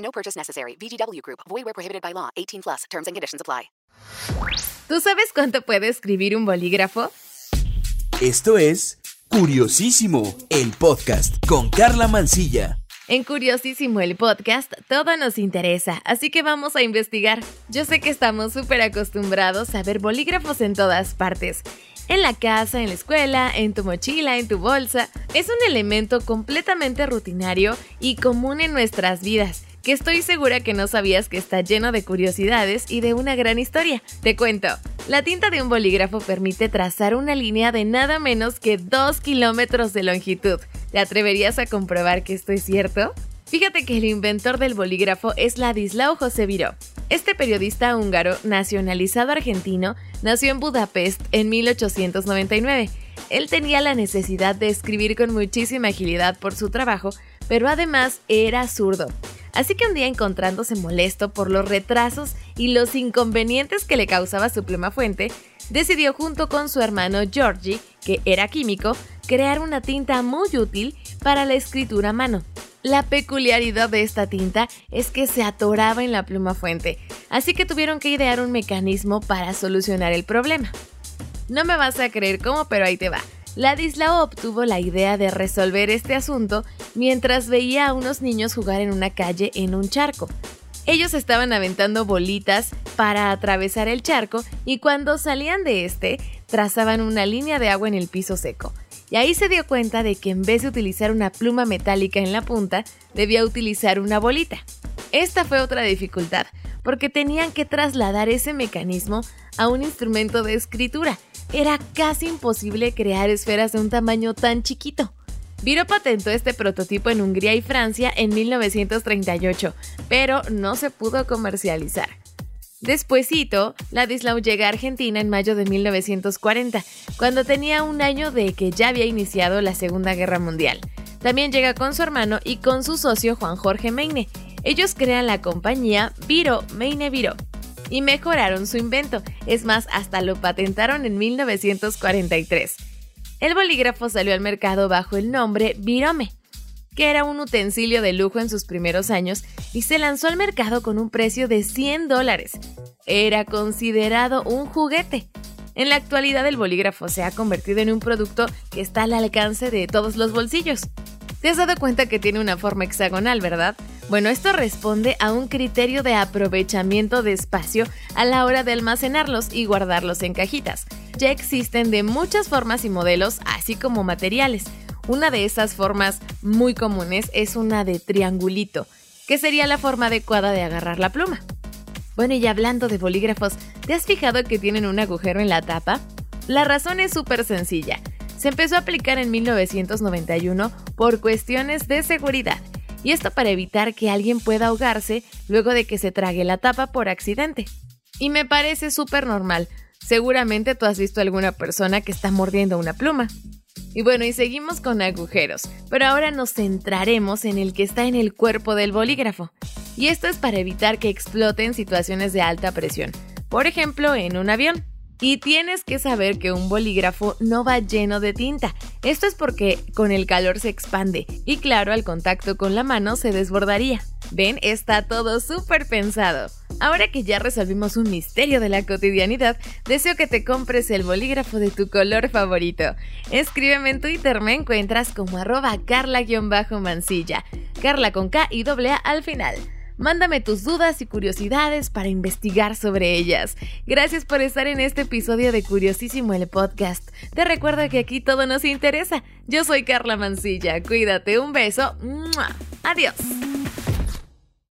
No purchase necessary. VGW Group. Void where prohibited by law. 18 plus. Terms and conditions apply. ¿Tú sabes cuánto puede escribir un bolígrafo? Esto es Curiosísimo, el podcast con Carla Mancilla. En Curiosísimo el podcast, todo nos interesa, así que vamos a investigar. Yo sé que estamos súper acostumbrados a ver bolígrafos en todas partes. En la casa, en la escuela, en tu mochila, en tu bolsa. Es un elemento completamente rutinario y común en nuestras vidas que estoy segura que no sabías que está lleno de curiosidades y de una gran historia. Te cuento, la tinta de un bolígrafo permite trazar una línea de nada menos que 2 kilómetros de longitud. ¿Te atreverías a comprobar que esto es cierto? Fíjate que el inventor del bolígrafo es Ladislao José Viró. Este periodista húngaro nacionalizado argentino nació en Budapest en 1899. Él tenía la necesidad de escribir con muchísima agilidad por su trabajo, pero además era zurdo. Así que un día encontrándose molesto por los retrasos y los inconvenientes que le causaba su pluma fuente, decidió junto con su hermano Georgie, que era químico, crear una tinta muy útil para la escritura a mano. La peculiaridad de esta tinta es que se atoraba en la pluma fuente, así que tuvieron que idear un mecanismo para solucionar el problema. No me vas a creer cómo, pero ahí te va. Ladislao obtuvo la idea de resolver este asunto mientras veía a unos niños jugar en una calle en un charco. Ellos estaban aventando bolitas para atravesar el charco y cuando salían de este, trazaban una línea de agua en el piso seco. Y ahí se dio cuenta de que en vez de utilizar una pluma metálica en la punta, debía utilizar una bolita. Esta fue otra dificultad, porque tenían que trasladar ese mecanismo a un instrumento de escritura. Era casi imposible crear esferas de un tamaño tan chiquito. Viro patentó este prototipo en Hungría y Francia en 1938, pero no se pudo comercializar. Despuésito, Ladislao llega a Argentina en mayo de 1940, cuando tenía un año de que ya había iniciado la Segunda Guerra Mundial. También llega con su hermano y con su socio Juan Jorge Meine. Ellos crean la compañía Viro Meine Viro y mejoraron su invento. Es más, hasta lo patentaron en 1943. El bolígrafo salió al mercado bajo el nombre Virome, que era un utensilio de lujo en sus primeros años y se lanzó al mercado con un precio de 100 dólares. Era considerado un juguete. En la actualidad el bolígrafo se ha convertido en un producto que está al alcance de todos los bolsillos. ¿Te has dado cuenta que tiene una forma hexagonal, verdad? Bueno, esto responde a un criterio de aprovechamiento de espacio a la hora de almacenarlos y guardarlos en cajitas. Ya existen de muchas formas y modelos, así como materiales. Una de esas formas muy comunes es una de triangulito, que sería la forma adecuada de agarrar la pluma. Bueno, y hablando de bolígrafos, ¿te has fijado que tienen un agujero en la tapa? La razón es súper sencilla. Se empezó a aplicar en 1991 por cuestiones de seguridad y esto para evitar que alguien pueda ahogarse luego de que se trague la tapa por accidente. Y me parece súper normal. Seguramente tú has visto a alguna persona que está mordiendo una pluma. Y bueno, y seguimos con agujeros, pero ahora nos centraremos en el que está en el cuerpo del bolígrafo. Y esto es para evitar que explote en situaciones de alta presión, por ejemplo en un avión. Y tienes que saber que un bolígrafo no va lleno de tinta. Esto es porque con el calor se expande y claro, al contacto con la mano se desbordaría. Ven, está todo súper pensado. Ahora que ya resolvimos un misterio de la cotidianidad, deseo que te compres el bolígrafo de tu color favorito. Escríbeme en Twitter, me encuentras como arroba carla-mansilla. Carla con K y doble A al final. Mándame tus dudas y curiosidades para investigar sobre ellas. Gracias por estar en este episodio de Curiosísimo el podcast. Te recuerdo que aquí todo nos interesa. Yo soy Carla Mancilla. Cuídate, un beso. Adiós.